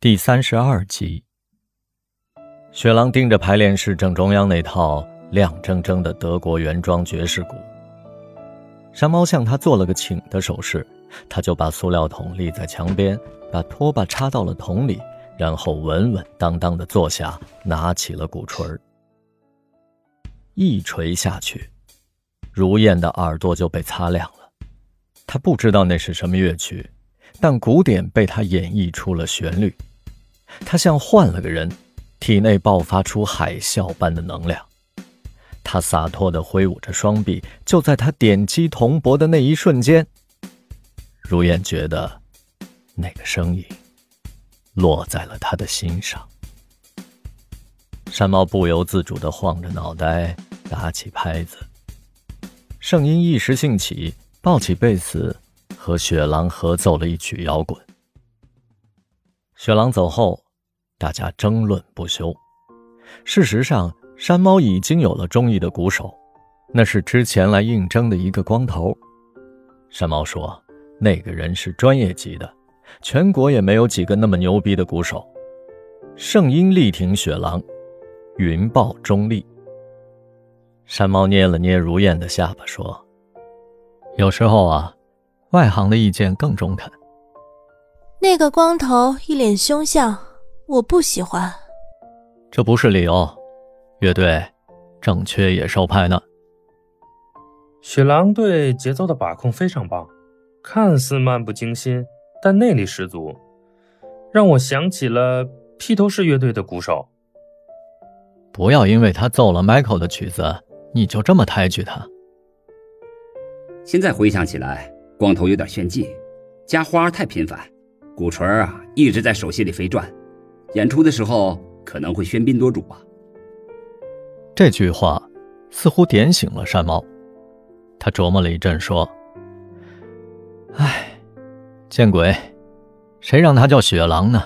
第三十二集，雪狼盯着排练室正中央那套亮铮铮的德国原装爵士鼓。山猫向他做了个请的手势，他就把塑料桶立在墙边，把拖把插到了桶里，然后稳稳当当的坐下，拿起了鼓槌儿。一锤下去，如燕的耳朵就被擦亮了。他不知道那是什么乐曲，但鼓点被他演绎出了旋律。他像换了个人，体内爆发出海啸般的能量。他洒脱地挥舞着双臂，就在他点击铜箔的那一瞬间，如燕觉得那个声音落在了他的心上。山猫不由自主地晃着脑袋，打起拍子。圣音一时兴起，抱起贝斯，和雪狼合奏了一曲摇滚。雪狼走后。大家争论不休。事实上，山猫已经有了中意的鼓手，那是之前来应征的一个光头。山猫说：“那个人是专业级的，全国也没有几个那么牛逼的鼓手。”圣音力挺雪狼，云豹中立。山猫捏了捏如燕的下巴说：“有时候啊，外行的意见更中肯。”那个光头一脸凶相。我不喜欢，这不是理由。乐队正缺野兽派呢。雪狼对节奏的把控非常棒，看似漫不经心，但内力十足，让我想起了披头士乐队的鼓手。不要因为他奏了 Michael 的曲子，你就这么抬举他。现在回想起来，光头有点炫技，加花太频繁，鼓槌啊一直在手心里飞转。演出的时候可能会喧宾夺主吧。这句话似乎点醒了山猫，他琢磨了一阵，说：“哎，见鬼，谁让他叫雪狼呢？”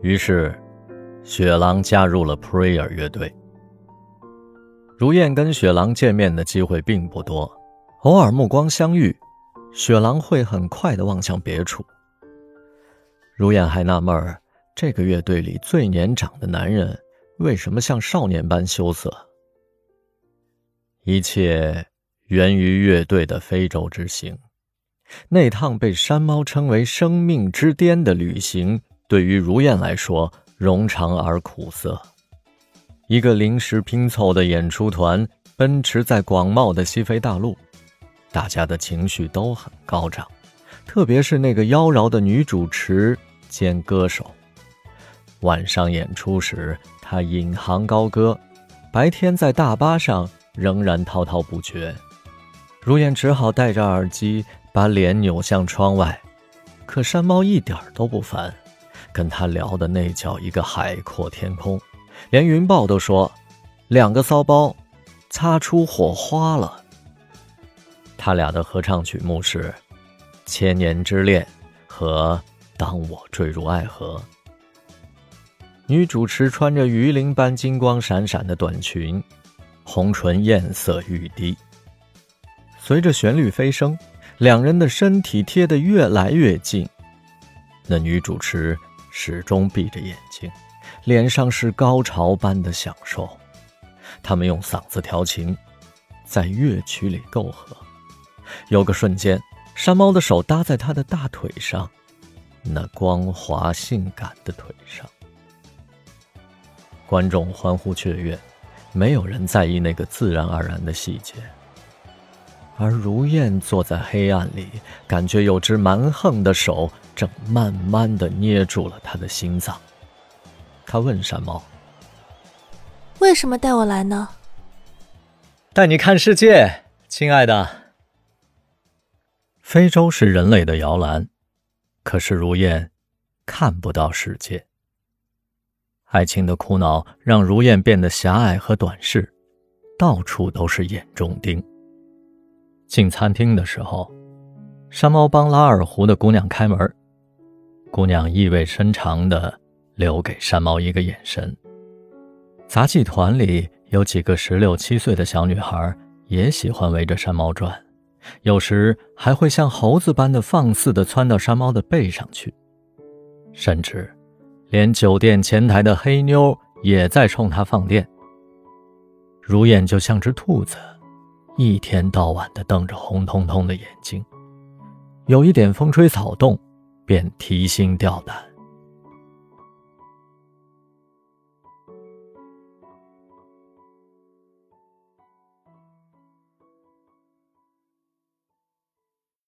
于是，雪狼加入了 Prayer 乐队。如燕跟雪狼见面的机会并不多，偶尔目光相遇，雪狼会很快的望向别处。如燕还纳闷儿。这个乐队里最年长的男人为什么像少年般羞涩？一切源于乐队的非洲之行。那趟被山猫称为“生命之巅”的旅行，对于如燕来说冗长而苦涩。一个临时拼凑的演出团奔驰在广袤的西非大陆，大家的情绪都很高涨，特别是那个妖娆的女主持兼歌手。晚上演出时，他引吭高歌；白天在大巴上仍然滔滔不绝。如燕只好戴着耳机，把脸扭向窗外。可山猫一点都不烦，跟他聊的那叫一个海阔天空，连云豹都说：“两个骚包，擦出火花了。”他俩的合唱曲目是《千年之恋》和《当我坠入爱河》。女主持穿着鱼鳞般金光闪闪的短裙，红唇艳色欲滴。随着旋律飞升，两人的身体贴得越来越近。那女主持始终闭着眼睛，脸上是高潮般的享受。他们用嗓子调情，在乐曲里媾和。有个瞬间，山猫的手搭在他的大腿上，那光滑性感的腿上。观众欢呼雀跃，没有人在意那个自然而然的细节。而如燕坐在黑暗里，感觉有只蛮横的手正慢慢的捏住了他的心脏。他问山猫：“为什么带我来呢？”“带你看世界，亲爱的。”非洲是人类的摇篮，可是如燕看不到世界。爱情的苦恼让如燕变得狭隘和短视，到处都是眼中钉。进餐厅的时候，山猫帮拉二胡的姑娘开门，姑娘意味深长地留给山猫一个眼神。杂技团里有几个十六七岁的小女孩，也喜欢围着山猫转，有时还会像猴子般的放肆地窜到山猫的背上去。甚至连酒店前台的黑妞也在冲他放电。如燕就像只兔子，一天到晚的瞪着红彤彤的眼睛，有一点风吹草动，便提心吊胆。